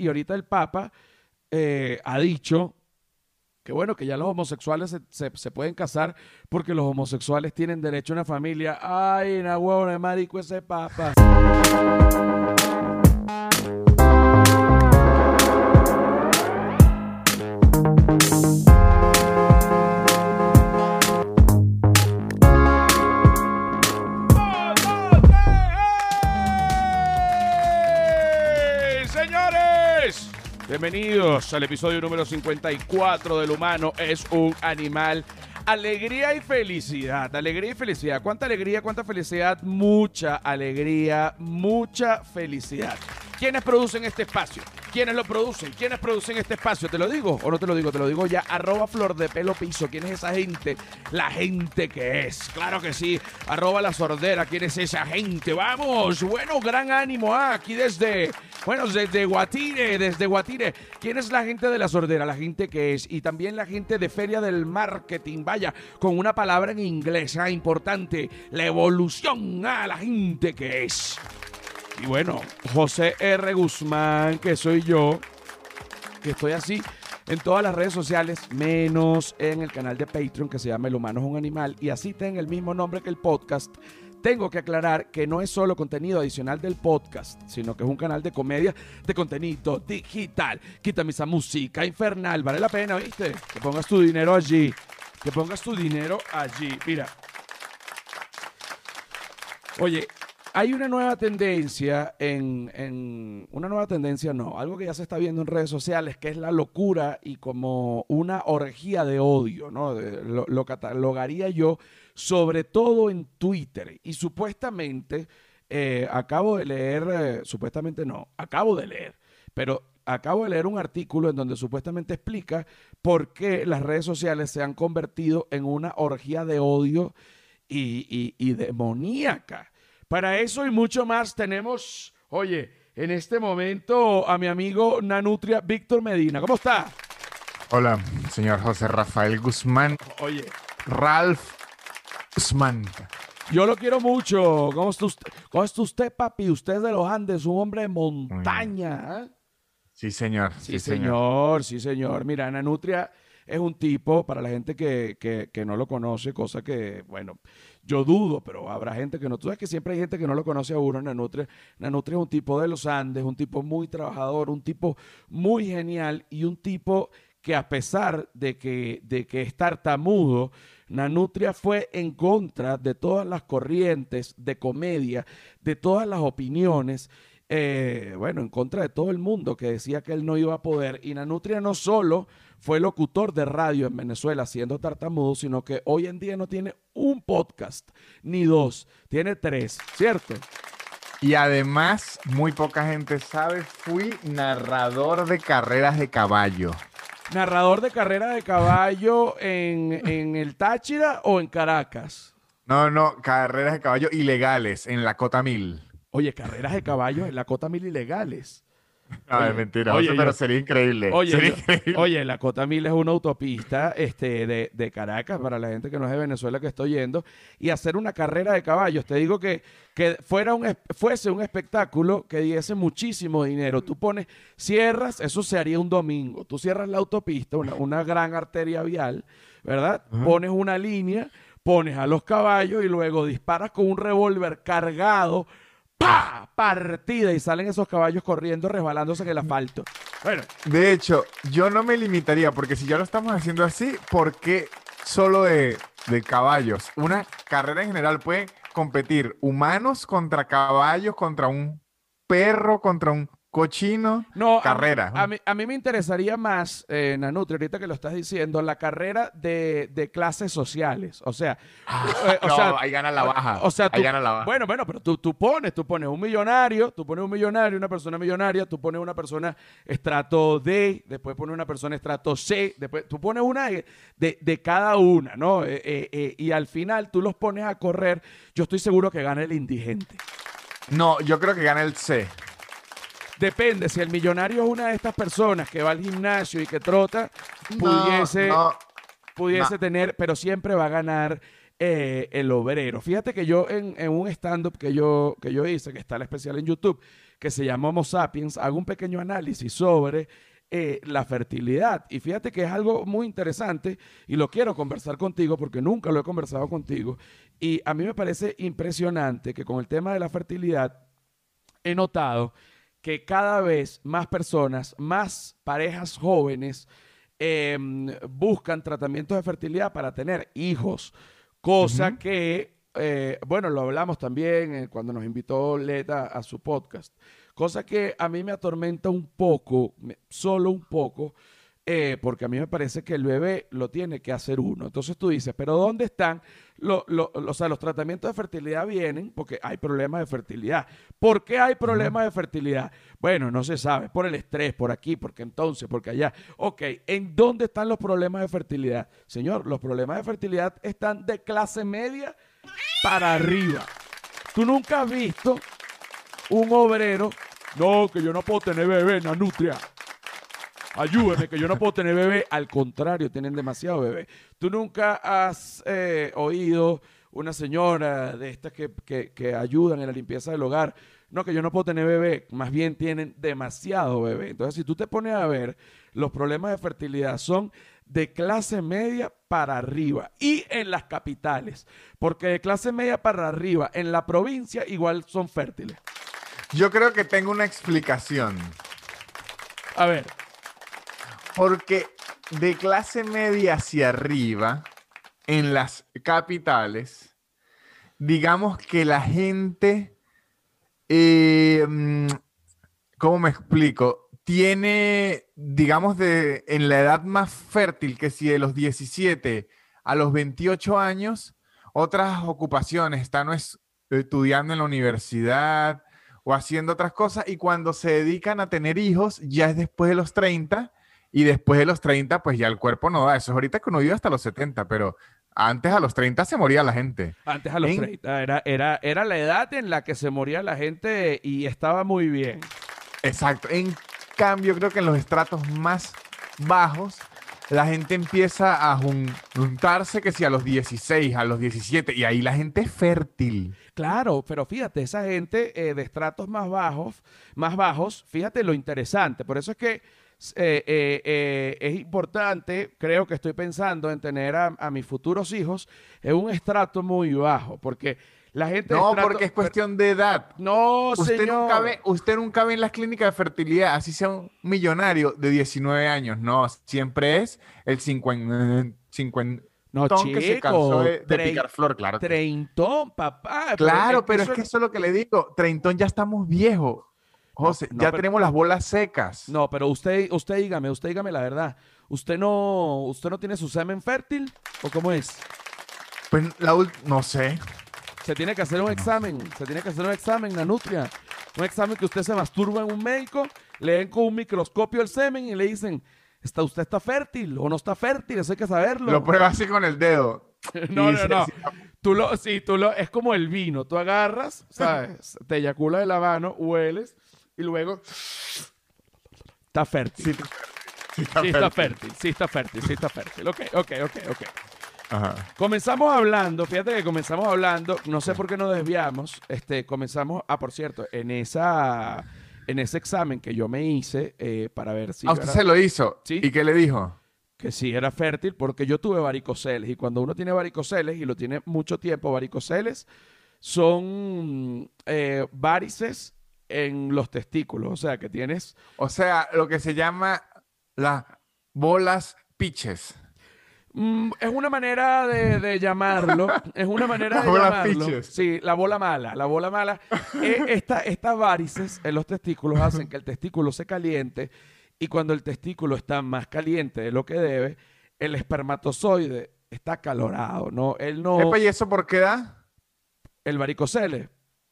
y ahorita el Papa eh, ha dicho que bueno, que ya los homosexuales se, pueden casar porque los homosexuales tienen derecho a una familia. Ay, na huevona, marico ese Papa. Bienvenidos al episodio número 54 del humano es un animal. Alegría y felicidad, alegría y felicidad. ¿Cuánta alegría, cuánta felicidad? Mucha alegría, mucha felicidad. ¿Quiénes producen este espacio? ¿Quiénes lo producen? ¿Quiénes producen este espacio? ¿Te lo digo o no te lo digo? Te lo digo ya. Arroba flor de pelo piso. ¿Quién es esa gente? La gente que es. Claro que sí. Arroba la sordera. ¿Quién es esa gente? Vamos. Bueno, gran ánimo. Ah, aquí desde, bueno, desde Guatire, desde Guatire. ¿Quién es la gente de la sordera? La gente que es. Y también la gente de Feria del Marketing. Vaya, con una palabra en inglés. Ah, importante. La evolución. Ah, la gente que es. Y bueno, José R. Guzmán, que soy yo, que estoy así en todas las redes sociales, menos en el canal de Patreon que se llama El Humano es un Animal, y así tenga el mismo nombre que el podcast. Tengo que aclarar que no es solo contenido adicional del podcast, sino que es un canal de comedia de contenido digital. Quítame esa música infernal, vale la pena, ¿viste? Que pongas tu dinero allí. Que pongas tu dinero allí. Mira. Oye, hay una nueva tendencia en, una nueva tendencia no, algo que ya se está viendo en redes sociales, que es la locura y como una orgía de odio, ¿no? lo, catalogaría yo, sobre todo en Twitter. Y supuestamente, eh, acabo de leer, eh, supuestamente no, acabo de leer, pero acabo de leer un artículo en donde supuestamente explica por qué las redes sociales se han convertido en una orgía de odio y, demoníaca. Para eso y mucho más tenemos, oye, en este momento a mi amigo Nanutria Víctor Medina. ¿Cómo está? Hola, señor José Rafael Guzmán. Oye. Ralph Guzmán. Yo lo quiero mucho. ¿Cómo está usted, ¿Cómo está usted papi? Usted es de los Andes, un hombre de montaña. ¿eh? Sí, señor. Sí, señor. Sí, señor. Mira, Nanutria es un tipo, para la gente que, que, no lo conoce, cosa que, bueno, yo dudo, pero habrá gente que no. Tú sabes que siempre hay gente que no lo conoce a uno. Nanutria, Nanutria es un tipo de los Andes, un tipo muy trabajador, un tipo muy genial y un tipo que a pesar de que, de que es tartamudo, Nanutria fue en contra de todas las corrientes de comedia, de todas las opiniones eh, bueno, en contra de todo el mundo que decía que él no iba a poder. Y Nanutria no solo fue locutor de radio en Venezuela siendo tartamudo, sino que hoy en día no tiene un podcast, ni dos, tiene tres, ¿cierto? Y además, muy poca gente sabe, fui narrador de carreras de caballo. ¿Narrador de carreras de caballo en, en el Táchira o en Caracas? No, no, carreras de caballo ilegales en la Cota Mil. Oye, carreras de caballos en la cota mil ilegales. No, es mentira, pero sería increíble. Oye, la Cota Mil es una autopista este, de, Caracas para la gente que no es de Venezuela que estoy yendo y hacer una carrera de caballos. Te digo que, que fuera un, fuese un espectáculo que diese muchísimo dinero. Tú pones, cierras, eso se haría un domingo. Tú cierras la autopista, una, gran arteria vial, ¿verdad? Pones una línea, pones a los caballos y luego disparas con un revólver cargado ¡Pah! Partida y salen esos caballos corriendo, resbalándose en el asfalto. Bueno. De hecho, yo no me limitaría, porque si ya lo estamos haciendo así, ¿por qué solo de, de caballos? Una carrera en general puede competir humanos contra caballos, contra un perro, contra un cochino, no, carrera. A mí, a mí, me interesaría más, eh, Nanutri, ahorita que lo estás diciendo, la carrera de, de clases sociales. O sea, ah, eh, o sea, ahí gana la baja. O sea, ahí gana la baja. Bueno, bueno, pero tú, tú pones, tú pones un millonario, tú pones un millonario, una persona millonaria, tú pones una persona estrato D, después pones una persona estrato C, después tú pones una de, de, cada una, ¿no? Eh, y al final tú los pones a correr, yo estoy seguro que gana el indigente. No, yo creo que gana el C. Depende, si el millonario es una de estas personas que va al gimnasio y que trota, pudiese, pudiese tener, pero siempre va a ganar eh, el obrero. Fíjate que yo en, en un stand-up que yo, que yo hice, que está el especial en YouTube, que se llama Homo Sapiens, hago un pequeño análisis sobre eh, la fertilidad. Y fíjate que es algo muy interesante y lo quiero conversar contigo porque nunca lo he conversado contigo. Y a mí me parece impresionante que con el tema de la fertilidad he notado que cada vez más personas, más parejas jóvenes, em, buscan tratamientos de fertilidad para tener hijos, cosa que, eh, bueno, lo hablamos también eh, cuando nos invitó Leta a su podcast, cosa que a mí me atormenta un poco, solo un poco, eh, porque a mí me parece que el bebé lo tiene que hacer uno. Entonces tú dices, pero ¿dónde están? Lo, lo, o sea, los tratamientos de fertilidad vienen porque hay problemas de fertilidad. ¿Por qué hay problemas de fertilidad? Bueno, no se sabe, por el estrés, por aquí, porque entonces, porque allá. Ok, ¿en dónde están los problemas de fertilidad? Señor, los problemas de fertilidad están de clase media para arriba. Tú nunca has visto un obrero, no, que yo no puedo tener bebé, Nanutria. Ayúdeme, que yo no puedo tener bebé. Al contrario, tienen demasiado bebé. Tú nunca has eh, oído una señora de estas que, que, que, ayudan en la limpieza del hogar. No, que yo no puedo tener bebé. Más bien tienen demasiado bebé. Entonces, si tú te pones a ver, los problemas de fertilidad son de clase media para arriba y en las capitales. Porque de clase media para arriba en la provincia igual son fértiles. Yo creo que tengo una explicación. A ver. Porque de clase media hacia arriba, en las capitales, digamos que la gente, eh, mm, ¿cómo me explico? Tiene, digamos, de, en la edad más fértil, que si de los 17 a los 28 años, otras ocupaciones, están estudiando en la universidad o haciendo otras cosas, y cuando se dedican a tener hijos, ya es después de los 30 y después de los 30, pues ya el cuerpo no da. Eso es ahorita que uno vive hasta los 70, pero antes a los 30 se moría la gente. Antes a los En- 30. Era, era, era la edad en la que se moría la gente y estaba muy bien. Exacto. En cambio, creo que en los estratos más bajos, la gente empieza a jun- juntarse que si a los 16, a los 17, y ahí la gente es fértil. Claro, pero fíjate, esa gente eh, de estratos más bajos, más bajos, fíjate lo interesante. Por eso es que eh, eh, eh, es importante, creo que estoy pensando en tener a, a mis futuros hijos en un estrato muy bajo, porque la gente... No, estrato- porque es cuestión de edad. No, Usted señor. nunca, ve, usted nunca ve en las clínicas de fertilidad, así sea un millonario de 19 años. No, siempre es el 50, 50 No, que se cansó de, de chico, picar flor, claro. treintón, papá. Claro, pero es que eso es lo que le digo. Treintón ya estamos viejos. José, no, ya pero- tenemos las bolas secas. No, pero usted, usted dígame, usted dígame la verdad. ¿Usted no, usted no tiene su semen fértil? ¿O cómo es? Pues la no sé. Se tiene que hacer un examen, se tiene que hacer un examen, la nutria. Un examen que usted se masturba en un médico, le ven con un microscopio el semen y le dicen, ¿está, ¿usted está fértil o no está fértil? Eso hay que saberlo. Lo prueba así con el dedo. no, no, se- no. Tú lo, sí, tú lo, es como el vino. Tú agarras, ¿sabes? Te eyacula de la mano, hueles y luego está fértil. está Sí está fértil. sí está fértil, sí está fértil. Ok, ok, ok, ok. Ajá. Comenzamos hablando, fíjate que comenzamos hablando, no sé por qué nos desviamos, este, comenzamos, ah, por cierto, en esa, en ese examen que yo me hice eh, para ver si A yo usted era- se lo hizo. Sí. ¿Y qué le dijo? que sí era fértil, porque yo tuve varicoceles, y cuando uno tiene varicoceles, y lo tiene mucho tiempo, varicoceles son eh, varices en los testículos, o sea, que tienes O sea, lo que se llama las bolas piches. Mm, es una manera de, de llamarlo. Es una manera de bola llamarlo. Sí, la bola mala. La bola mala. Eh, esta- estas varices en los testículos hacen que el testículo se caliente y cuando el testículo está más caliente de lo que debe, el espermatozoide está calorado, ¿no? Él no... Epa, ¿y eso por qué da? El varicocele,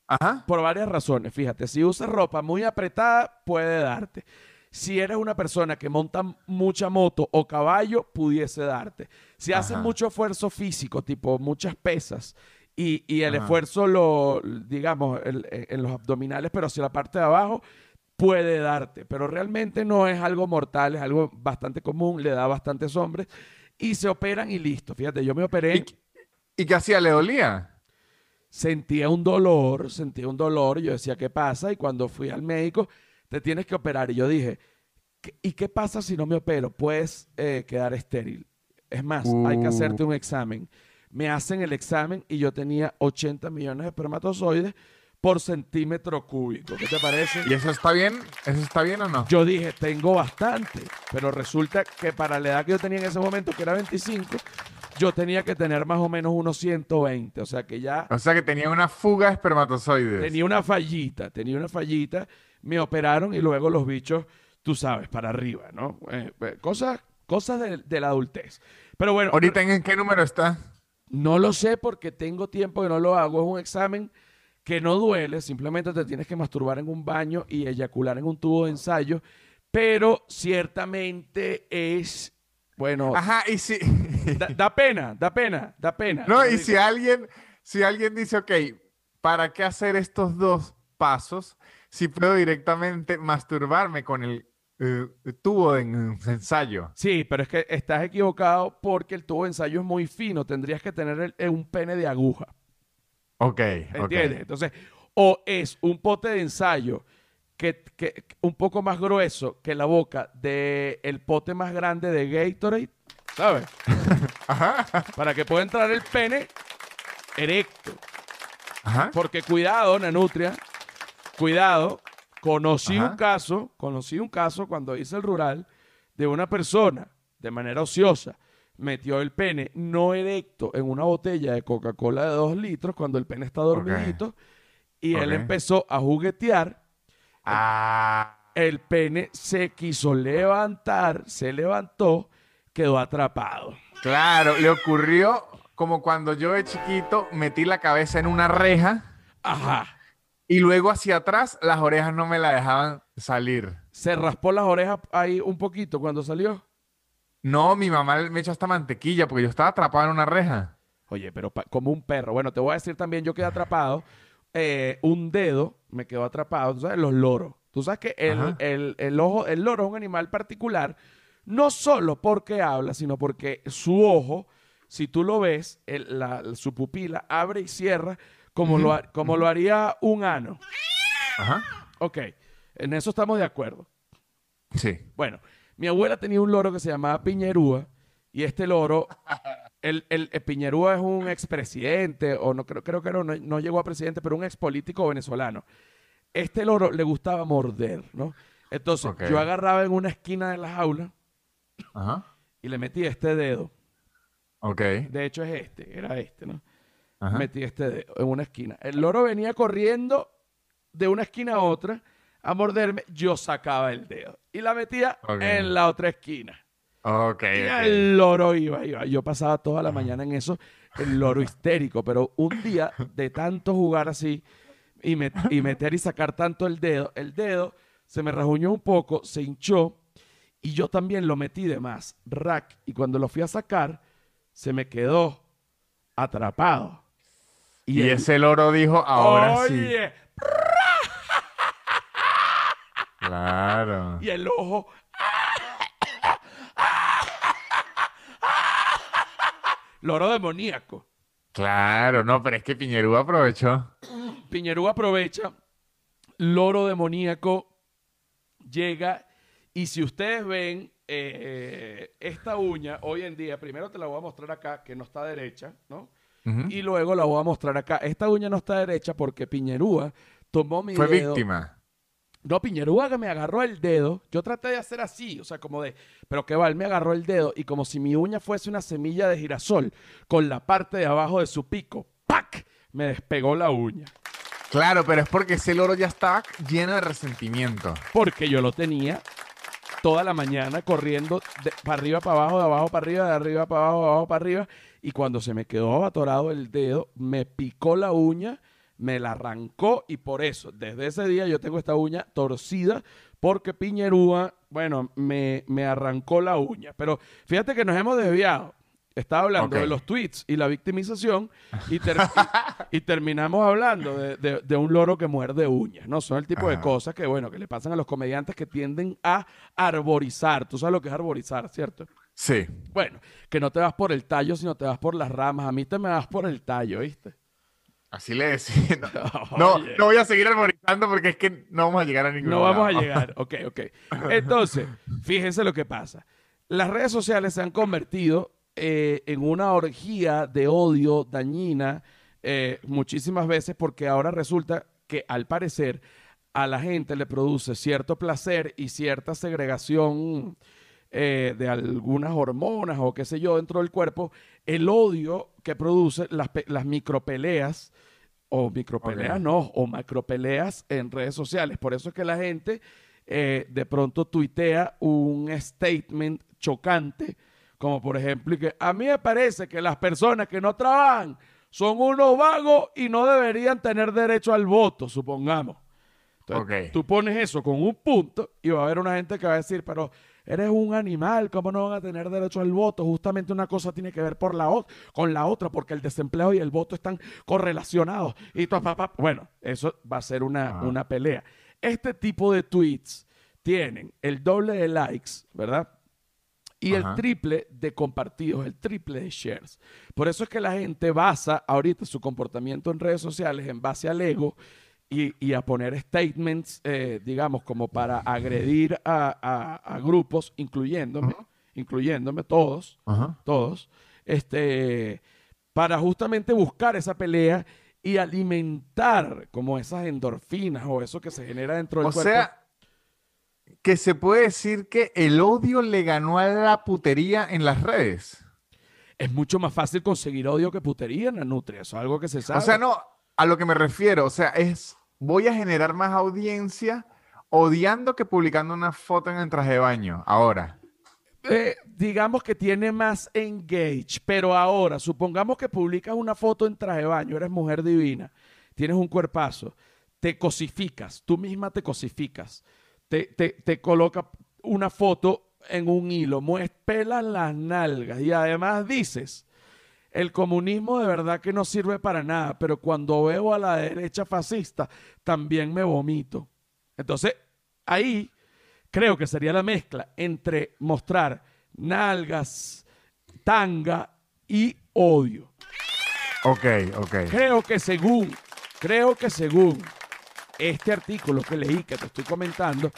Ajá. por varias razones. Fíjate, si usas ropa muy apretada, puede darte. Si eres una persona que monta mucha moto o caballo, pudiese darte. Si haces mucho esfuerzo físico, tipo muchas pesas, y, y el Ajá. esfuerzo lo, digamos, el- en los abdominales, pero hacia la parte de abajo, puede darte. Pero realmente no es algo mortal, es algo bastante común, le da a bastantes hombres. Y se operan y listo. Fíjate, yo me operé. ¿Y, ¿Y qué hacía? ¿Le dolía? Sentía un dolor, sentía un dolor. y Yo decía, ¿qué pasa? Y cuando fui al médico, te tienes que operar. Y yo dije, ¿qué- ¿y qué pasa si no me opero? Puedes eh, quedar estéril. Es más, hay que Uh. hacerte un examen. Me hacen el examen y yo tenía 80 millones de espermatozoides por centímetro cúbico. ¿Qué te parece? ¿Y eso está bien? ¿Eso está bien o no? Yo dije, tengo bastante, pero resulta que para la edad que yo tenía en ese momento, que era 25, yo tenía que tener más o menos unos 120, o sea que ya O sea que tenía una fuga de espermatozoides. tenía una fallita, tenía una fallita, me operaron y luego los bichos, tú sabes, para arriba, ¿no? Eh, eh, cosas cosas de, de la adultez. Pero bueno, ¿Ahorita en qué número está? no lo sé porque tengo tiempo que no lo hago, es un examen que no duele, simplemente te tienes que masturbar en un baño y eyacular en un tubo de ensayo, pero ciertamente es, bueno, Ajá, y si... da, da pena, da pena, da pena. No, y si alguien, si alguien dice, ok, ¿para qué hacer estos dos pasos si puedo directamente masturbarme con el eh, tubo de en- ensayo? Sí, pero es que estás equivocado porque el tubo de ensayo es muy fino, tendrías que tener el- eh, un pene de aguja, Ok, ok. ¿entiendes? Entonces, o es un pote de ensayo que, que- un poco más grueso que la boca del el pote más grande de Gatorade, ¿sabes? Ajá, Para que pueda entrar el pene erecto. ajá. Porque cuidado, Nanutria, cuidado, conocí Ajá. un caso, conocí un caso cuando hice el rural de una persona de manera ociosa metió el pene no erecto en una botella de Coca-Cola de dos litros cuando el pene está dormidito y él empezó a juguetear. Ah, El pene se quiso levantar, se levantó, quedó atrapado. claro, le ocurrió como cuando yo de chiquito metí la cabeza en una reja Ajá. y luego hacia atrás las orejas no me la dejaban salir. Se raspó las orejas ahí un poquito cuando salió. No, mi mamá me echó hasta mantequilla porque yo estaba atrapado en una reja. Oye, pero como un perro. Bueno, te voy a decir también, yo quedé atrapado. Eh, un dedo me quedó atrapado. Tú sabes, los loros. Tú sabes que el, el- el ojo, el loro es un animal particular, no solo porque habla, sino porque su ojo, si tú lo ves, el- la- su pupila abre y cierra como, lo, como lo haría un ano. Ajá. Ok, en eso estamos de acuerdo. Sí. Bueno, mi abuela tenía un loro que se llamaba Piñerúa y este loro, el, el, el Piñerúa es un expresidente, o no creo, creo que no, no, no llegó a presidente, pero un expolítico venezolano. Este loro le gustaba morder, ¿no? Entonces, yo agarraba en una esquina de la jaula Ajá. y le metía este dedo. Ok. De hecho, es este, era este, ¿no? Ajá. Metí este dedo en una esquina. El loro venía corriendo de una esquina a otra a morderme. Yo sacaba el dedo y la metía en la otra esquina. Ok. Y el loro iba, iba. Yo pasaba toda la mañana en eso, el loro histérico. Pero un día, de tanto jugar así y, met- y meter y sacar tanto el dedo, el dedo se me rajuñó un poco, se hinchó y yo también lo metí de más. Rack. Y cuando lo fui a sacar, se me quedó atrapado. Y, el- ese loro dijo, ahora sí. Oye, Claro. y el ojo. Loro demoníaco. Claro, no, pero es que Piñerú aprovechó. Piñerú aprovecha, loro demoníaco llega y si ustedes ven eh, esta uña hoy en día, primero te la voy a mostrar acá que no está derecha, ¿no? Y luego la voy a mostrar acá. Esta uña no está derecha porque Piñerúa tomó mi Fue dedo. víctima. No, Piñerúa que me agarró el dedo. Yo traté de hacer así, o sea, como de. Pero que va, él me agarró el dedo y como si mi uña fuese una semilla de girasol, con la parte de abajo de su pico, ¡pac! Me despegó la uña. Claro, pero es porque ese loro ya estaba lleno de resentimiento. Porque yo lo tenía toda la mañana corriendo de para arriba, para abajo, de abajo para arriba, de arriba para abajo, de abajo para arriba. Y cuando se me quedó atorado el dedo, me picó la uña, me la arrancó y por eso, desde ese día yo tengo esta uña torcida porque Piñerúa, bueno, me, me arrancó la uña. Pero fíjate que nos hemos desviado. Estaba hablando de los tweets y la victimización y, ter- y- y terminamos hablando de, de- de un loro que muerde uñas, ¿no? Son el tipo de cosas que, bueno, que le pasan a los comediantes que tienden a arborizar. Tú sabes lo que es arborizar, ¿cierto? Sí. Bueno, que no te vas por el tallo, sino te vas por las ramas. A mí te me vas por el tallo, ¿viste? Así le decía. No, no voy a seguir armonizando porque es que no vamos a llegar a ningún No vamos a llegar. Ok, ok. Entonces, fíjense lo que pasa. Las redes sociales se han convertido eh, en una orgía de odio dañina eh, muchísimas veces porque ahora resulta que al parecer a la gente le produce cierto placer y cierta segregación eh, de algunas hormonas o qué sé yo dentro del cuerpo, el odio que produce las, pe- las micropeleas o micropeleas no, o macropeleas en redes sociales. Por eso es que la gente eh, de pronto tuitea un statement chocante, como por ejemplo, que a mí me parece que las personas que no trabajan son unos vagos y no deberían tener derecho al voto, supongamos. Entonces, tú pones eso con un punto y va a haber una gente que va a decir, pero eres un animal, ¿cómo no van a tener derecho al voto? Justamente una cosa tiene que ver por la con la otra, porque el desempleo y el voto están correlacionados. Y tu- pa- pa- bueno, eso va a ser una, Ajá. una pelea. Este tipo de tweets tienen el doble de likes, ¿verdad? Y el triple de compartidos, el triple de shares. Por eso es que la gente basa ahorita su comportamiento en redes sociales en base al ego y, y a poner statements, eh, digamos, como para agredir a, a- a grupos, incluyéndome, incluyéndome todos, Ajá. todos, este, para justamente buscar esa pelea y alimentar como esas endorfinas o eso que se genera dentro del O cuerpo. sea, que se puede decir que el odio le ganó a la putería en las redes. es mucho más fácil conseguir odio que putería en la nutria. Eso es algo que se sabe. O sea, no, a lo que me refiero, o sea, es voy a generar más audiencia odiando que publicando una foto en el traje de baño. Ahora. Eh, digamos que tiene más engage, pero ahora, supongamos que publicas una foto en traje de baño, eres mujer divina, tienes un cuerpazo, te cosificas, tú misma te cosificas, te, te, te coloca una foto en un hilo, pelas las nalgas y además dices, el comunismo de verdad que no sirve para nada, pero cuando veo a la derecha fascista, también me vomito. Entonces, ahí creo que sería la mezcla entre mostrar nalgas, tanga y odio. Ok, ok. Creo que según, creo que según este artículo que leí, que te estoy comentando,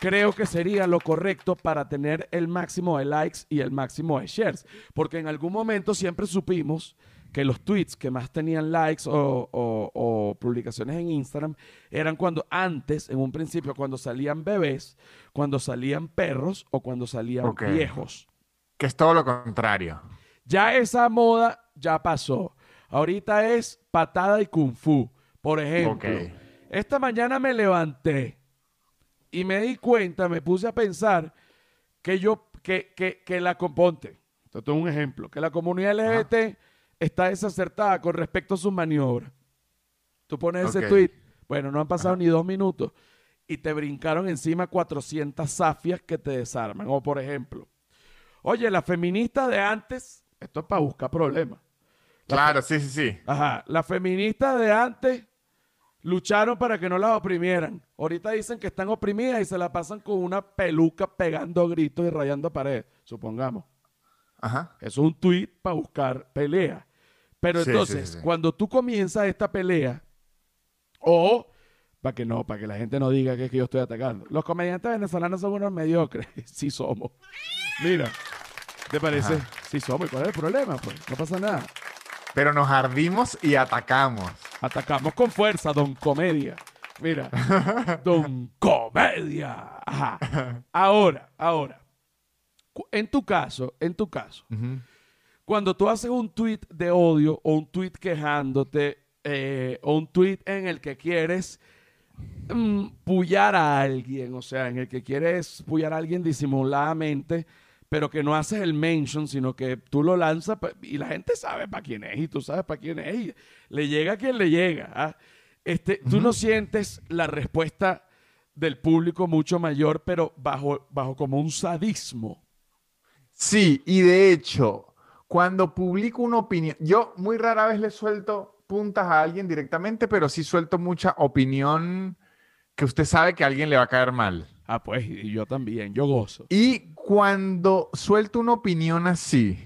creo que sería lo correcto para tener el máximo de likes y el máximo de shares. Porque en algún momento siempre supimos que los tweets que más tenían likes o, o- o publicaciones en Instagram eran cuando antes, en un principio, cuando salían bebés, cuando salían perros o cuando salían viejos. Que es todo lo contrario. Ya esa moda ya pasó. Ahorita es patada y kung fu. Por ejemplo, esta mañana me levanté y me di cuenta, me puse a pensar que yo, que, que, que la componte. Esto es un ejemplo, que la comunidad LGBT está desacertada con respecto a sus maniobras. Tú pones ese tweet, bueno, no han pasado ni dos minutos y te brincaron encima 400 zafias que te desarman. O por ejemplo, oye, la feminista de antes, esto es para buscar problemas. La Claro, sí, sí, sí. Ajá, las feministas de antes lucharon para que no las oprimieran. Ahorita dicen que están oprimidas y se la pasan con una peluca pegando gritos y rayando paredes, supongamos. Ajá. Eso es un tweet para buscar pelea. Pero Sí, entonces, sí, sí. cuando tú comienzas esta pelea, o para que no, para que la gente no diga que es que yo estoy atacando. Los comediantes venezolanos son unos mediocres. sí somos. Mira, ¿te parece? Ajá. Sí somos. ¿Y cuál es el problema? Pues no pasa nada. Pero nos ardimos y atacamos. Atacamos con fuerza, Don Comedia. Mira, Don Comedia. Ajá. Ahora, ahora. En tu caso, en tu caso, cuando tú haces un tweet de odio o un tweet quejándote eh, o un tweet en el que quieres mm, pullar a alguien, o sea, en el que quieres pullar a alguien disimuladamente, pero que no haces el mention, sino que tú lo lanzas pa- y la gente sabe para quién es y tú sabes para quién es y le llega a quien le llega. ¿ah? Este, Tú no sientes la respuesta del público mucho mayor, pero bajo, bajo como un sadismo. Sí, y de hecho, cuando publico una opinión, yo muy rara vez le suelto puntas a alguien directamente, pero sí suelto mucha opinión que usted sabe que a alguien le va a caer mal. Ah, pues, y yo también, yo gozo. Y cuando suelto una opinión así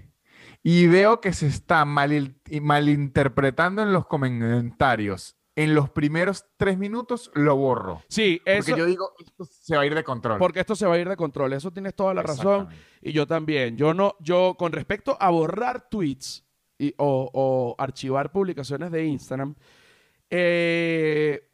y veo que se está mal, malinterpretando en los comentarios, en los primeros tres minutos lo borro. Sí, eso. Porque yo digo, esto se va a ir de control. Porque esto se va a ir de control. Eso tienes toda la razón. Y yo también. Yo no, yo, con respecto a borrar tweets y, o, o archivar publicaciones de Instagram, eh,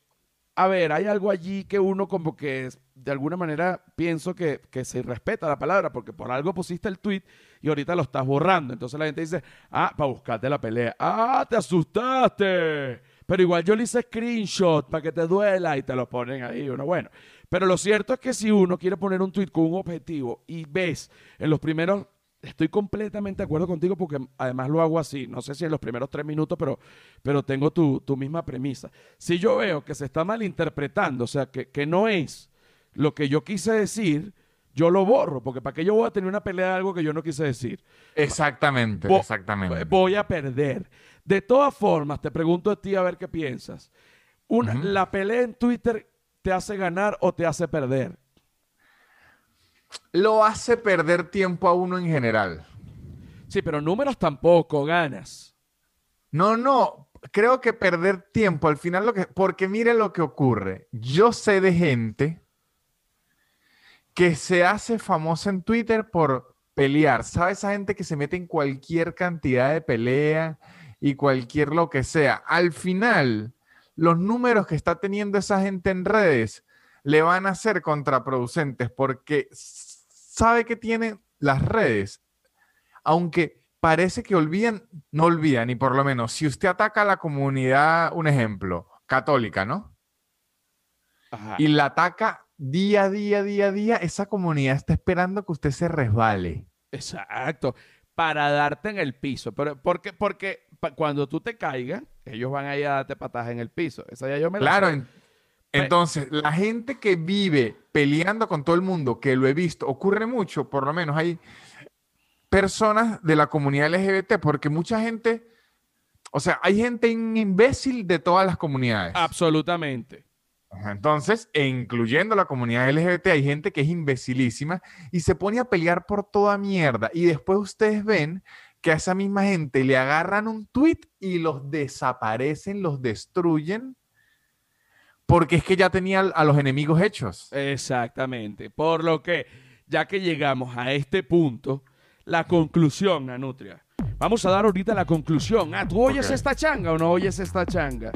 a ver, hay algo allí que uno como que de alguna manera pienso que, se respeta la palabra porque por algo pusiste el tweet y ahorita lo estás borrando. Entonces la gente dice, ah, para buscarte la pelea. Ah, te asustaste. Pero igual yo le hice screenshot para que te duela y te lo ponen ahí. Uno, bueno. Pero lo cierto es que si uno quiere poner un tweet con un objetivo y ves en los primeros estoy completamente de acuerdo contigo porque además lo hago así. No sé si en los primeros tres minutos, pero, pero tengo tu, misma premisa. Si yo veo que se está malinterpretando, o sea, que, que, no es lo que yo quise decir, yo lo borro, porque para qué yo voy a tener una pelea de algo que yo no quise decir. Exactamente, exactamente. Voy a perder. De todas formas, te pregunto a ti a ver qué piensas. Una, ¿La pelea en Twitter te hace ganar o te hace perder? Lo hace perder tiempo a uno en general. Sí, pero números tampoco ganas. No, no, creo que perder tiempo al final lo que porque mire lo que ocurre. Yo sé de gente que se hace famosa en Twitter por pelear. ¿Sabes esa gente que se mete en cualquier cantidad de pelea y cualquier lo que sea? Al final, los números que está teniendo esa gente en redes le van a ser contraproducentes porque sabe que tienen las redes, aunque parece que olvidan, no olvidan, y por lo menos si usted ataca a la comunidad, un ejemplo, católica, ¿no? Y la ataca día a día, día a día, esa comunidad está esperando que usted se resbale. Exacto, para darte en el piso. Pero, porque, porque cuando tú te caigas, ellos van a ir a darte patadas en el piso. Esa ya yo me claro, entonces, la gente que vive peleando con todo el mundo, que lo he visto, ocurre mucho, por lo menos hay personas de la comunidad LGBT, porque mucha gente, o sea, hay gente imbécil de todas las comunidades. Absolutamente. Entonces, e incluyendo la comunidad LGBT, hay gente que es imbecilísima y se pone a pelear por toda mierda. Y después ustedes ven que a esa misma gente le agarran un tweet y los desaparecen, los destruyen porque es que ya tenía a los enemigos hechos. Exactamente. Por lo que, ya que llegamos a este punto, la conclusión, Anutria. Vamos a dar ahorita la conclusión. Ah, ¿tú oyes esta changa o no oyes esta changa?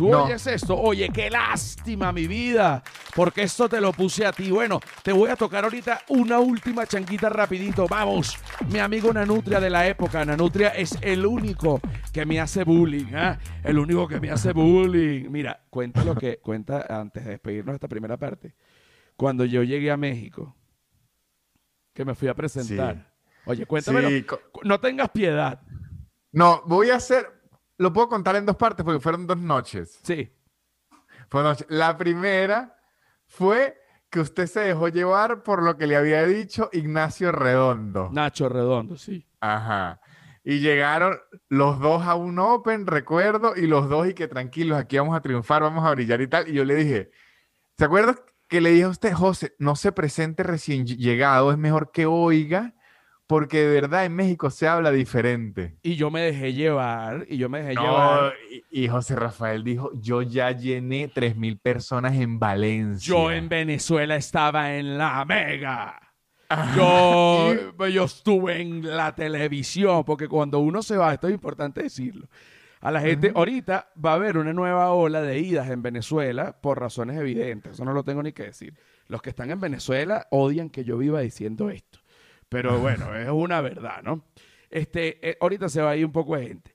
¿Tú oyes esto? Oye, qué lástima, mi vida, porque esto te lo puse a ti. Bueno, te voy a tocar ahorita una última changuita rapidito. Vamos, mi amigo Nanutria de la época. Nanutria es el único que me hace bullying, ¿ah? El único que me hace bullying. Mira, cuenta lo que, cuenta antes de despedirnos de esta primera parte. Cuando yo llegué a México, que me fui a presentar. Oye, cuéntame. No tengas piedad. No, voy a hacer, lo puedo contar en dos partes porque fueron dos noches. Sí. Fue noche. La primera fue que usted se dejó llevar por lo que le había dicho Ignacio Redondo. Nacho Redondo, sí. Ajá. Y llegaron los dos a un Open, recuerdo, y los dos y que tranquilos, aquí vamos a triunfar, vamos a brillar y tal. Y yo le dije, ¿se acuerda que le dije a usted, José, no se presente recién llegado, es mejor que oiga porque de verdad en México se habla diferente. Y yo me dejé llevar, y yo me dejé llevar. Y, José Rafael dijo, yo ya llené 3.000 personas en Valencia. Yo en Venezuela estaba en la mega. Yo, yo estuve en la televisión, porque cuando uno se va, esto es importante decirlo, a la gente, ahorita va a haber una nueva ola de idas en Venezuela por razones evidentes, eso no lo tengo ni que decir. Los que están en Venezuela odian que yo viva diciendo esto. Pero bueno, es una verdad, ¿no? Este, eh, ahorita se va a ir un poco de gente.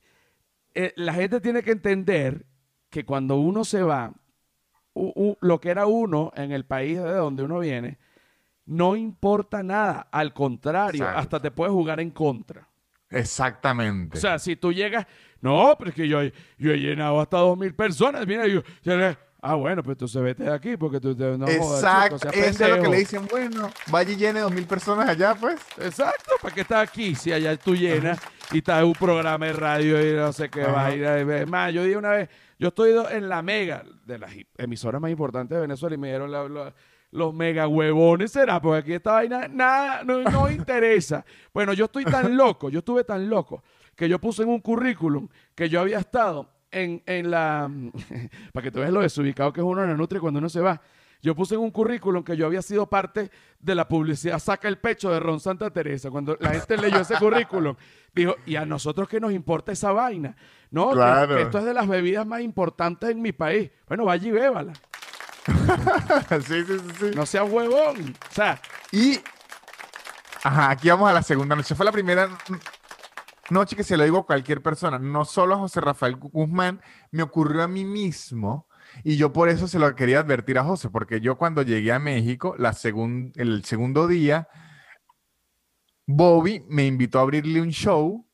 Eh, la gente tiene que entender que cuando uno se va, lo que era uno en el país de donde uno viene, no importa nada. Al contrario, hasta te puedes jugar en contra. Exactamente. O sea, si tú llegas, no, pero es que yo, yo he llenado hasta dos mil personas. Mira, yo, Ah, bueno, pues tú se vete de aquí porque tú no Exacto, eso es lo que le dicen, bueno, vaya y llene dos mil personas allá, pues. Exacto, ¿para qué estás aquí si allá tú llenas y estás en un programa de radio y no sé qué va a ir? Es más, yo dije una vez, yo estoy en la mega de las emisoras más importantes de Venezuela y me dieron los mega huevones será, porque aquí esta vaina nada, no, no interesa. Bueno, yo estoy tan loco, yo estuve tan loco, que yo puse en un currículum que yo había estado en, en la... para que tú veas lo desubicado que es uno en la nutria cuando uno se va. Yo puse en un currículum que yo había sido parte de la publicidad Saca el Pecho de Ron Santa Teresa. Cuando la gente leyó ese currículum, dijo, ¿y a nosotros qué nos importa esa vaina? No, Claro. que esto es de las bebidas más importantes en mi país. Bueno, vaya y bébala. sí, sí, sí, sí. No seas huevón. O sea, Y, ajá, aquí vamos a la segunda noche. Fue la primera noche que se lo digo a cualquier persona, no solo a José Rafael Guzmán, me ocurrió a mí mismo. Y yo por eso se lo quería advertir a José, porque yo cuando llegué a México, la segun- el segundo día, Bobby me invitó a abrirle un show.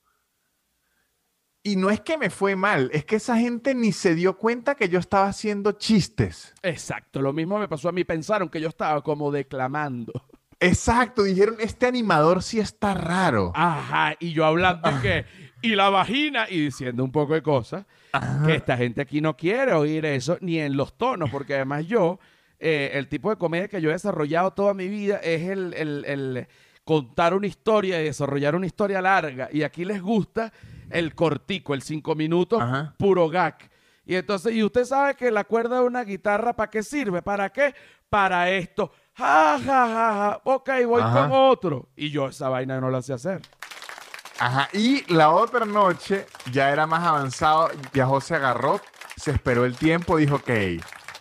Y no es que me fue mal, es que esa gente ni se dio cuenta que yo estaba haciendo chistes. exacto. Lo mismo me pasó a mí. Pensaron que yo estaba como declamando. Exacto, dijeron, este animador sí está raro. Ajá. Y yo hablando de que... Y la vagina y diciendo un poco de cosas. que esta gente aquí no quiere oír eso ni en los tonos, porque además yo, eh, el tipo de comedia que yo he desarrollado toda mi vida es el, el- el contar una historia y desarrollar una historia larga. Y aquí les gusta el cortico, el cinco minutos, Ajá. puro gag. Y entonces, y usted sabe que la cuerda de una guitarra, ¿para qué sirve? ¿Para qué? Para esto. Ja, ja, ja, ja. Ok, voy Ajá. con otro. Y yo esa vaina no la sé hacer. Ajá, y la otra noche ya era más avanzado, ya José agarró, se esperó el tiempo, dijo, ok,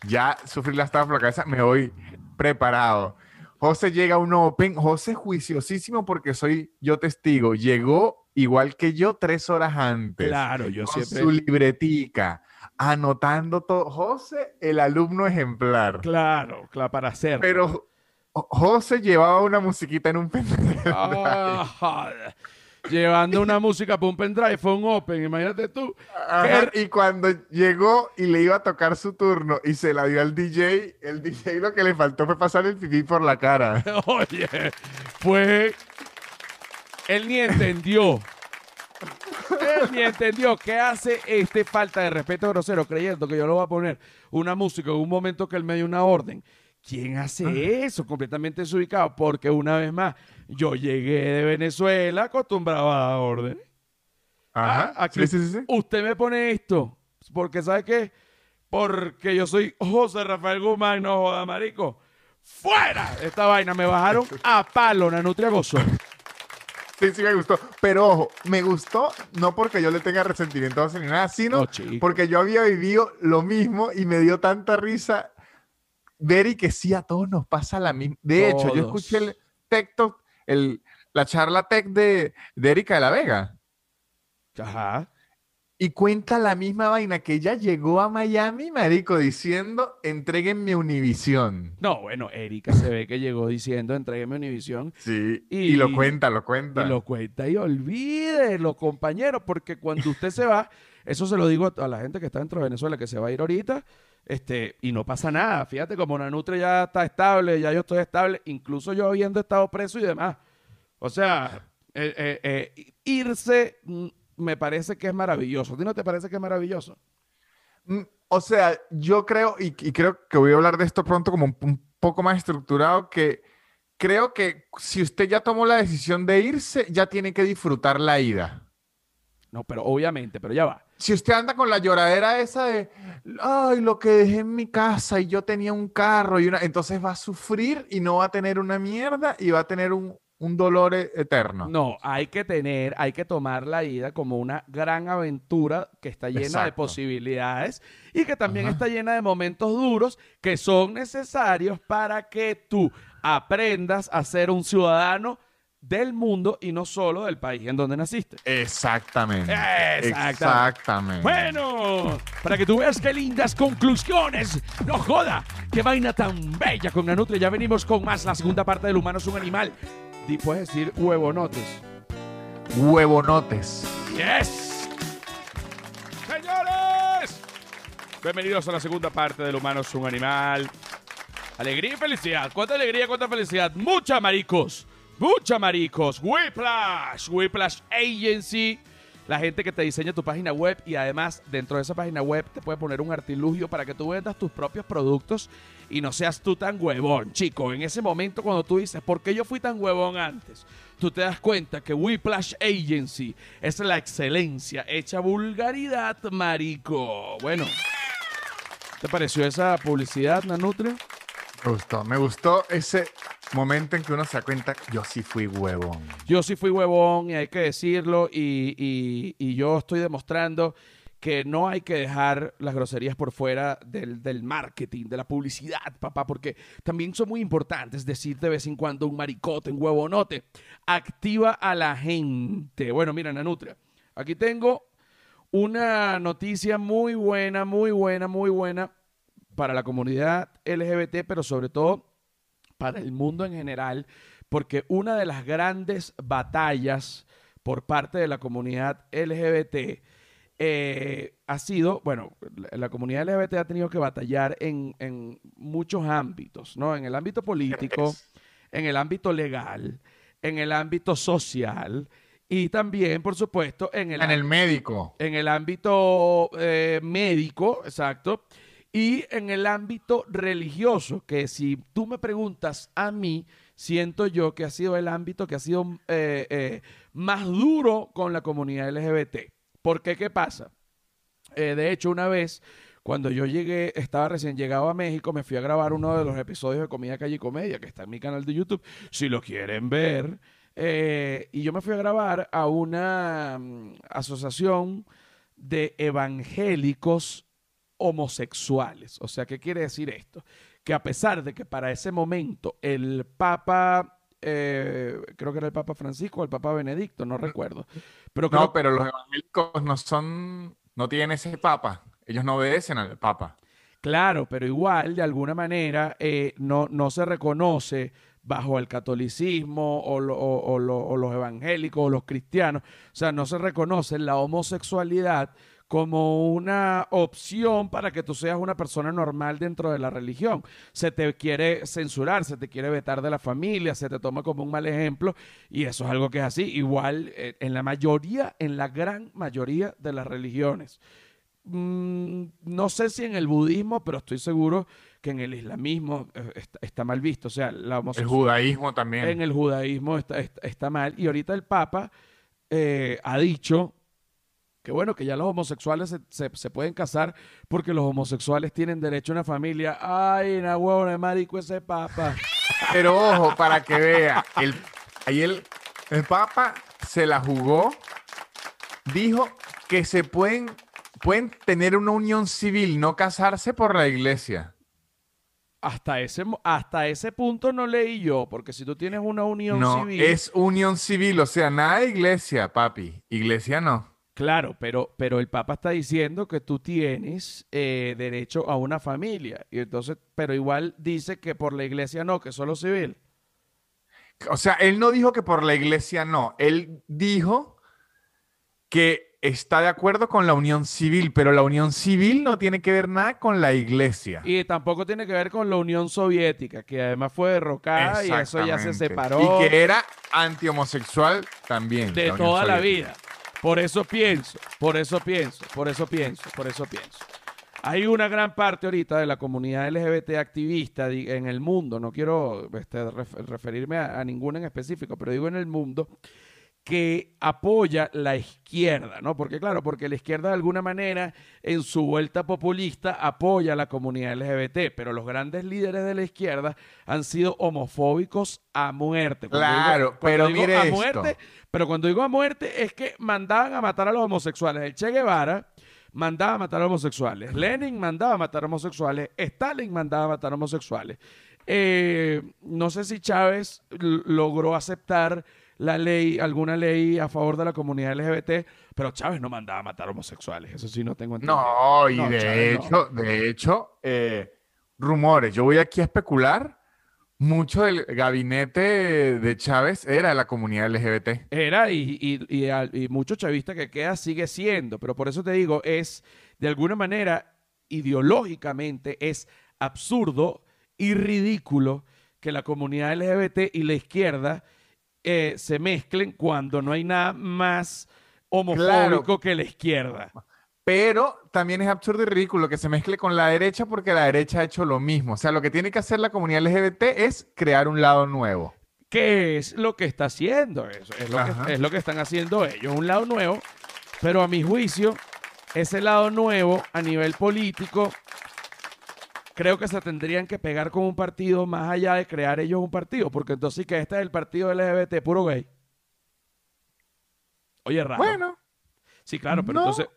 ya sufrí la estafa por la cabeza, me voy preparado. José llega a un Open, José juiciosísimo porque soy yo testigo, llegó igual que yo tres horas antes, Claro, yo con siempre... su libretica, anotando todo. José, el alumno ejemplar. Claro, claro, para hacerlo. Pero Jo- José llevaba una musiquita en un pendrive. Ah. Llevando una música para un pendrive, fue un open, imagínate tú. Ajá, y cuando llegó y le iba a tocar su turno y se la dio al DJ, el DJ lo que le faltó fue pasar el pipí por la cara. Oye, fue. Él ni entendió. Él ni entendió qué hace este falta de respeto grosero, creyendo que yo lo voy a poner una música en un momento que él me dio una orden. ¿Quién hace eso? Completamente desubicado. Porque una vez más, yo llegué de Venezuela acostumbrado a dar órdenes. Ajá. Ah, aquí sí, sí, sí, sí. Usted me pone esto. Porque, ¿sabe qué? Porque yo soy José Rafael Guzmán, no joda, marico. ¡Fuera! Esta vaina me bajaron a palo, Nanutria gozó. Sí, sí me gustó. Pero ojo, me gustó no porque yo le tenga resentimiento ni nada, sino No, porque yo había vivido lo mismo y me dio tanta risa ver y que sí a todos nos pasa la misma. De hecho, yo escuché el talk, el, la charla tech de, de Erika de la Vega. Ajá. Y cuenta la misma vaina que ella llegó a Miami, marico, diciendo, entréguenme Univisión. No, bueno, Erika se ve que llegó diciendo, entrégueme Univisión. Sí, y, Y- lo cuenta, lo cuenta. Y lo cuenta y olvídelo, compañero, porque cuando usted se va, eso se lo digo a, la gente que está dentro de Venezuela, que se va a ir ahorita, este, y no pasa nada. Fíjate, como Nanutre ya está estable, ya yo estoy estable, incluso yo habiendo estado preso y demás. O sea, eh, eh, eh, irse mm, me parece que es maravilloso. ¿A ti no te parece que es maravilloso? Mm, O sea, yo creo, y, y creo que voy a hablar de esto pronto como un, un poco más estructurado, que creo que si usted ya tomó la decisión de irse, ya tiene que disfrutar la ida. No, pero obviamente, pero ya va. Si usted anda con la lloradera esa de, ay, lo que dejé en mi casa y yo tenía un carro y una, entonces va a sufrir y no va a tener una mierda y va a tener un, un dolor e- eterno. No, hay que tener, hay que tomar la ida como una gran aventura que está llena de posibilidades y que también Ajá. está llena de momentos duros que son necesarios para que tú aprendas a ser un ciudadano del mundo y no solo del país en donde naciste. Exactamente. Exactamente. Exactamente. Bueno, para que tú veas qué lindas conclusiones. No joda, qué vaina tan bella con Nanutria. Ya venimos con más. La segunda parte del humano es un animal. Y puedes decir huevonotes. Huevonotes. Yes. Señores, bienvenidos a la segunda parte del humano es un animal. Alegría y felicidad. ¿Cuánta alegría, cuánta felicidad? Mucha maricos. Mucha maricos. Whiplash. Whiplash Agency. La gente que te diseña tu página web y además dentro de esa página web te puede poner un artilugio para que tú vendas tus propios productos y no seas tú tan huevón, chico. En ese momento cuando tú dices, ¿por qué yo fui tan huevón antes? Tú te das cuenta que Whiplash Agency es la excelencia hecha vulgaridad, marico. Bueno, ¿te pareció esa publicidad, Nanutria? Me gustó, me gustó ese momento en que uno se da cuenta, yo sí fui huevón. Yo sí fui huevón y hay que decirlo y, y- y yo estoy demostrando que no hay que dejar las groserías por fuera del, del marketing, de la publicidad, papá, porque también son muy importantes decir de vez en cuando un maricote, un huevonote. Activa a la gente. Bueno, mira, Nanutria, aquí tengo una noticia muy buena, muy buena, muy buena para la comunidad LGBT, pero sobre todo para el mundo en general, porque una de las grandes batallas por parte de la comunidad LGBT eh, ha sido, bueno, la, comunidad LGBT ha tenido que batallar en, en muchos ámbitos, ¿no? En el ámbito político, en el ámbito legal, en el ámbito social y también, por supuesto, en el, En el médico. en el ámbito eh, médico, exacto, y en el ámbito religioso, que si tú me preguntas a mí, siento yo que ha sido el ámbito que ha sido eh, eh, más duro con la comunidad LGBT. ¿Por qué? ¿Qué pasa? Eh, de hecho, una vez, cuando yo llegué, estaba recién llegado a México, me fui a grabar uno de los episodios de Comida Calle y Comedia, que está en mi canal de YouTube, si lo quieren ver. Eh, y yo me fui a grabar a una mm, asociación de evangélicos homosexuales. O sea, ¿qué quiere decir esto? Que a pesar de que para ese momento el Papa, eh, creo que era el Papa Francisco o el Papa Benedicto, no recuerdo, pero creo No, pero los evangélicos no son, no tienen ese papa. Ellos no obedecen al papa. Claro, pero igual, de alguna manera, eh, no, no se reconoce bajo el catolicismo o, lo- o- o lo- o los evangélicos o los cristianos, o sea, no se reconoce la homosexualidad como una opción para que tú seas una persona normal dentro de la religión. Se te quiere censurar, se te quiere vetar de la familia, se te toma como un mal ejemplo y eso es algo que es así. Igual eh, en la mayoría, en la gran mayoría de las religiones. Mm, no sé si en el budismo, pero estoy seguro que en el islamismo eh, está, está mal visto. O sea, la El judaísmo también. en el judaísmo está, está- está mal. Y ahorita el Papa eh, ha dicho que bueno, que ya los homosexuales se, se- se pueden casar porque los homosexuales tienen derecho a una familia. Ay, na huevona, marico ese Papa. Pero ojo, para que vea, el, ahí el, el Papa se la jugó, dijo que se pueden, pueden tener una unión civil, no casarse por la iglesia. Hasta ese, hasta ese punto no leí yo, porque si tú tienes una unión No, civil. es unión civil, o sea, nada de iglesia, papi. Iglesia no. Claro, pero, pero el Papa está diciendo que tú tienes eh, derecho a una familia. Y entonces, pero igual dice que por la iglesia no, que solo civil. O sea, él no dijo que por la iglesia no, él dijo que está de acuerdo con la unión civil, pero la unión civil no tiene que ver nada con la iglesia. Y tampoco tiene que ver con la Unión Soviética, que además fue derrocada y eso ya se separó Y que era antihomosexual también. de la toda la vida. Por eso pienso, por eso pienso, por eso pienso, por eso pienso. Hay una gran parte ahorita de la comunidad LGBT activista en el mundo, no quiero este, ref- referirme a, a ninguna en específico, pero digo en el mundo, que apoya la izquierda, ¿no? Porque claro, porque la izquierda de alguna manera en su vuelta populista apoya a la comunidad LGBT, pero los grandes líderes de la izquierda han sido homofóbicos a muerte. Cuando Claro, pero digo mire a esto. muerte, pero cuando digo a muerte es que mandaban a matar a los homosexuales. El Che Guevara mandaba a matar a homosexuales. Lenin mandaba a matar a homosexuales. Stalin mandaba a matar a homosexuales. Eh, no sé si Chávez logró aceptar la ley, alguna ley a favor de la comunidad LGBT, pero Chávez no mandaba a matar homosexuales. Eso sí no tengo entendido. No, y No, de Chávez no. hecho, de hecho, eh, rumores. Yo voy aquí a especular. Mucho del gabinete de Chávez era de la comunidad LGBT. Era y, y, y, y mucho chavista que queda sigue siendo, pero por eso te digo, es de alguna manera ideológicamente es absurdo y ridículo que la comunidad LGBT y la izquierda eh, se mezclen cuando no hay nada más homofóbico que la izquierda. Pero también es absurdo y ridículo que se mezcle con la derecha porque la derecha ha hecho lo mismo. O sea, lo que tiene que hacer la comunidad LGBT es crear un lado nuevo. ¿Qué es lo que está haciendo eso? Es lo, que, es lo que están haciendo ellos, un lado nuevo. Pero a mi juicio, ese lado nuevo a nivel político, creo que se tendrían que pegar con un partido más allá de crear ellos un partido. Porque entonces sí que este es el partido LGBT, puro gay. Oye, raro. Bueno, Sí, claro, pero No. entonces,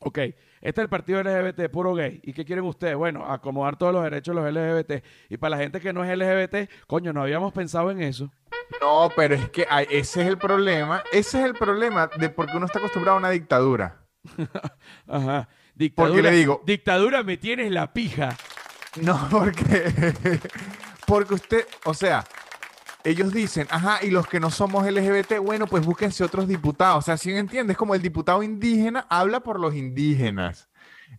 ok, este es el partido LGBT, puro gay. ¿Y qué quieren ustedes? Bueno, acomodar todos los derechos de los LGBT. Y para la gente que no es LGBT, coño, no habíamos pensado en eso. no, pero es que ay, ese es el problema. Ese es el problema de por qué uno está acostumbrado a una dictadura. Ajá. Dictadura, Porque le digo- dictadura me tienes la pija. No, porque, porque usted, o sea, ellos dicen, ajá, y los que no somos LGBT, bueno, pues búsquense otros diputados. O sea, si me entiendes, como el diputado indígena habla por los indígenas.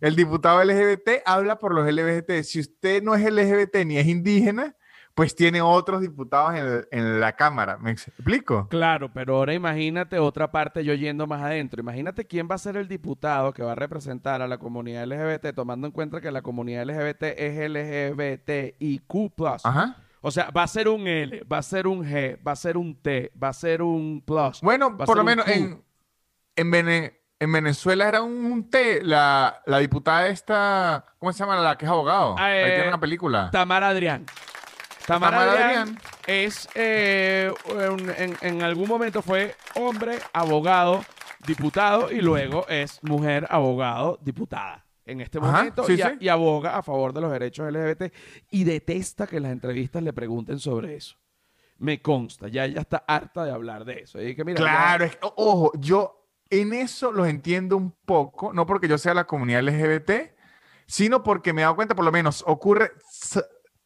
El diputado LGBT habla por los LGBT. Si usted no es LGBT ni es indígena, pues tiene otros diputados en, el- en la Cámara. ¿Me explico? Claro, pero ahora imagínate otra parte yo yendo más adentro. Imagínate quién va a ser el diputado que va a representar a la comunidad LGBT, tomando en cuenta que la comunidad LGBT es LGBTIQ+. Ajá. O sea, va a ser un L, va a ser un G, va a ser un T, va a ser un plus. Bueno, por lo menos Q. en, en, Vene- en Venezuela era un, un té. La, la diputada esta, ¿cómo se llama? La que es abogado. Ah, Ahí eh, tiene una película. Tamara Adrián. Tamara, Tamara Adrián, Adrián. es, eh, un- en, en algún momento fue hombre, abogado, diputado y luego es mujer, abogado, diputada. En este Ajá, momento sí, y, a- sí. y aboga a favor de los derechos LGBT y detesta que las entrevistas le pregunten sobre eso. Me consta, ya ella está harta de hablar de eso. Y que, mira, ya- Claro, es que, o- ojo, yo en eso los entiendo un poco, no porque yo sea la comunidad LGBT, sino porque me he dado cuenta, por lo menos, ocurre, s-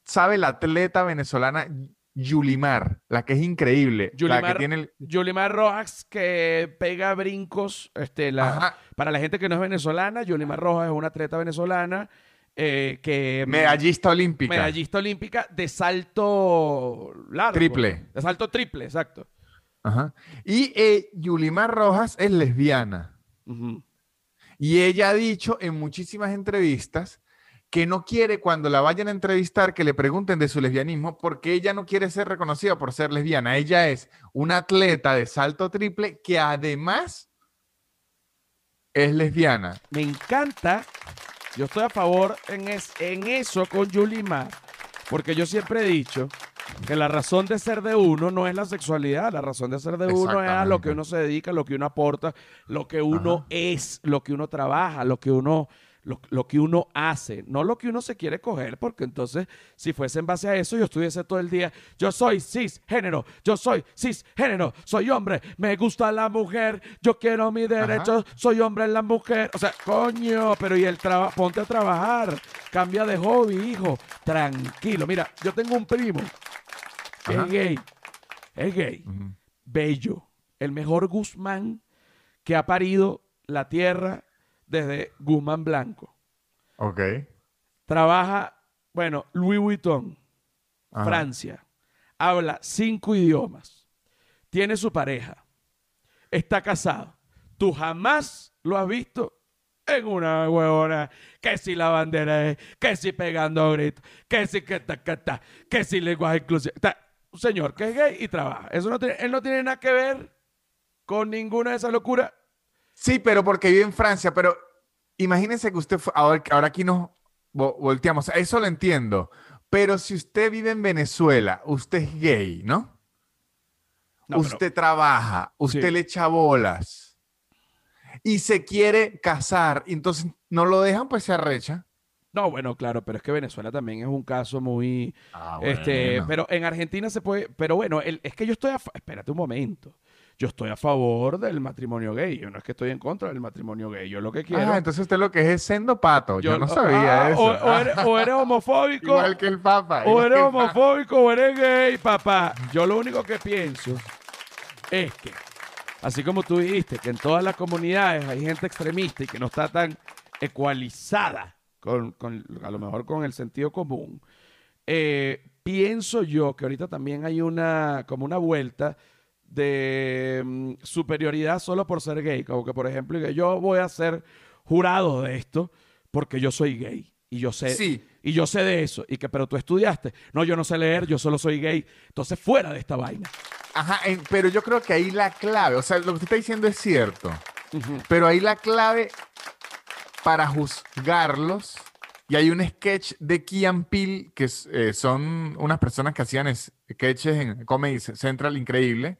sabe la atleta venezolana Yulimar, la que es increíble, la que Yulimar- tiene el... Yulimar Rojas que pega brincos, este, la, Para la gente que no es venezolana, Yolimar Rojas es una atleta venezolana eh, que medallista olímpica. medallista olímpica de salto largo. Triple. De salto triple, exacto. Ajá. Y eh, Yulimar Rojas es lesbiana. Y ella ha dicho en muchísimas entrevistas que no quiere cuando la vayan a entrevistar que le pregunten de su lesbianismo porque ella no quiere ser reconocida por ser lesbiana. Ella es una atleta de salto triple que además es lesbiana. Me encanta. Yo estoy a favor en, es- en eso con Yulimar, porque yo siempre he dicho que la razón de ser de uno no es la sexualidad, la razón de ser de uno es a lo que uno se dedica, lo que uno aporta, lo que uno Ajá. es, lo que uno trabaja, lo que uno, lo, lo que uno hace, no lo que uno se quiere coger, porque entonces si fuese en base a eso yo estuviese todo el día, yo soy cisgénero, yo soy cisgénero, soy hombre, me gusta la mujer, yo quiero mis derechos, soy hombre en la mujer, o sea, coño, pero y el trabajo, ponte a trabajar, cambia de hobby, hijo, tranquilo, mira, yo tengo un primo que Ajá. es gay, es gay, bello, el mejor Guzmán que ha parido la tierra desde Guzmán Blanco. Ok. Trabaja, bueno, Louis Vuitton, Ajá. Francia. Habla cinco idiomas. Tiene su pareja. Está casado. Tú jamás lo has visto en una huevona. Que si la bandera es, que si pegando gritos, que si que ta, que ta, que si lenguaje inclusivo. Un señor que es gay y trabaja. Eso no tiene, él no tiene nada que ver con ninguna de esas locuras. Sí, pero porque vive en Francia, pero imagínense que usted fue, ahora, ahora aquí nos vo- volteamos, eso lo entiendo, pero si usted vive en Venezuela, usted es gay, ¿no? No, pero- usted trabaja, usted Sí. le echa bolas y se quiere casar, entonces no lo dejan, pues se arrecha. No, bueno, claro, pero es que Venezuela también es un caso muy, Ah, Este, bueno. pero en Argentina se puede, pero bueno, el- es que yo estoy a, espérate un momento. Yo estoy a favor del matrimonio gay. Yo no es que estoy en contra del matrimonio gay. Yo lo que quiero. Ah, entonces usted lo que es es sendo pato. Yo, no ah, sabía eso. O, o eres, o eres homofóbico, Igual que el Papa. o eres homofóbico, o eres gay, papá. Yo lo único que pienso es que, así como tú dijiste, que en todas las comunidades hay gente extremista y que no está tan ecualizada con, con- a lo mejor con el sentido común. eh, pienso yo que ahorita también hay una, como una vuelta de mm, superioridad solo por ser gay. Como que, por ejemplo, que yo voy a ser jurado de esto porque yo soy gay. Y yo sé, Sí. y yo sé de eso. Y que, pero tú estudiaste. No, yo no sé leer, yo solo soy gay. Entonces, fuera de esta vaina. Ajá, en- pero yo creo que ahí la clave, o sea, lo que usted está diciendo es cierto, pero ahí la clave para juzgarlos, y hay un sketch de Key and Peele, que eh, son unas personas que hacían es- sketches en Comedy Central increíble,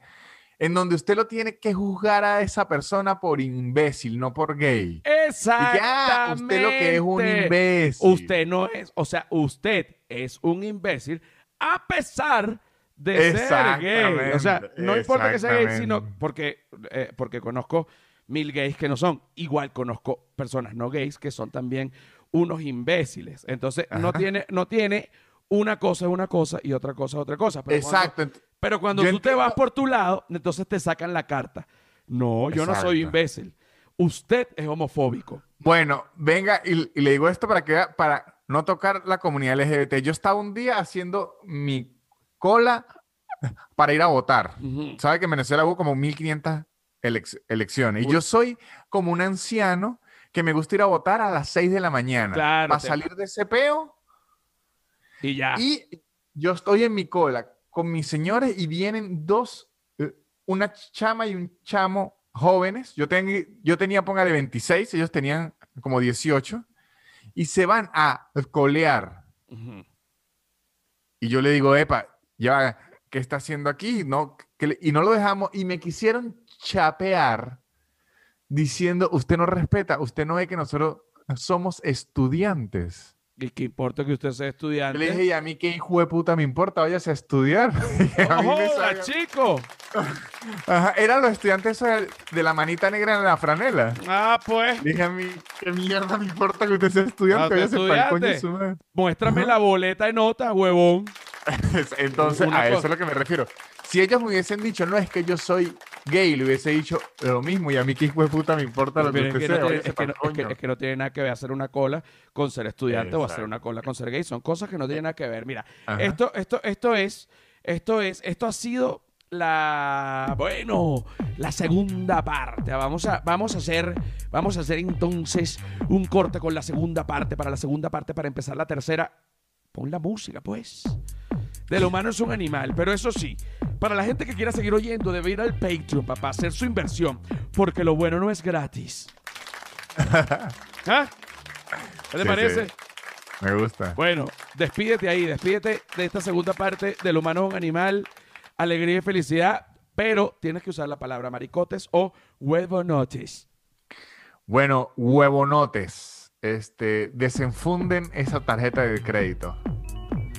en donde usted lo tiene que juzgar a esa persona por imbécil, no por gay. Exactamente. ya, usted lo que es un imbécil. Usted no es, o sea, usted es un imbécil a pesar de ser gay. O sea, no importa que sea gay, sino porque, eh, porque conozco mil gays que no son. Igual conozco personas no gays que son también unos imbéciles. Entonces, no tiene, no tiene una cosa es una cosa y otra cosa es otra cosa. Pero cuando- Exacto. ent- pero cuando Yo tú te vas por tu lado, entonces te sacan la carta. No, yo no soy imbécil. Usted es homofóbico. Bueno, venga, y, y le digo esto para que para no tocar la comunidad LGBT. Yo estaba un día haciendo mi cola para ir a votar. Sabe que en Venezuela hubo como 1500 elec- elecciones. Y yo soy como un anciano que me gusta ir a votar a las 6 de la mañana. Claro, Para salir de ese peo. Y ya. Y yo estoy en mi cola con mis señores y vienen dos, eh, una chama y un chamo jóvenes. Yo, ten- yo tenía, póngale 26, ellos tenían como 18. Y se van a colear. Y yo le digo, epa, ya, ¿qué está haciendo aquí? No, que le- y no lo dejamos. Y me quisieron chapear diciendo, usted no respeta, usted no ve que nosotros somos estudiantes. ¿Y qué importa que usted sea estudiante? le dije, y a mí qué hijo de puta me importa, váyase a estudiar. A ¡No joda, chico! Ajá, eran los estudiantes de, la manita negra en la franela. Ah, pues, Dije a mí, qué mierda me importa que usted sea estudiante, váyase pa'l coño su madre. muéstrame la boleta de nota, huevón. Entonces, Una a eso es a lo que me refiero. Si ellos me hubiesen dicho, no, es que yo soy gay, le hubiese dicho lo mismo, y a mí qué hijo de puta me importa lo que es, que no sea, tiene, váyase es que no- es que- coño. es que no tiene nada que ver hacer una cola con ser estudiante o hacer Exacto. una cola con ser gay. Son cosas que no tienen nada que ver. Mira, Ajá. esto, esto, esto es, esto es, esto ha sido la, bueno, la segunda parte. Vamos a, vamos a hacer, vamos a hacer entonces un corte con la segunda parte. Para la segunda parte, para empezar la tercera, pon la música, pues. Del humano es un animal, pero eso sí, para la gente que quiera seguir oyendo, debe ir al Patreon, papá, hacer su inversión, porque lo bueno no es gratis. ¿Ah? ¿Qué te Sí, parece? sí. Me gusta. Bueno, despídete ahí, despídete de esta segunda parte del humano es un animal, alegría y felicidad, pero tienes que usar la palabra maricotes o huevonotes. Bueno, huevonotes, este, desenfunden esa tarjeta de crédito.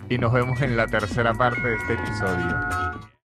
Y nos vemos en la tercera parte de este episodio.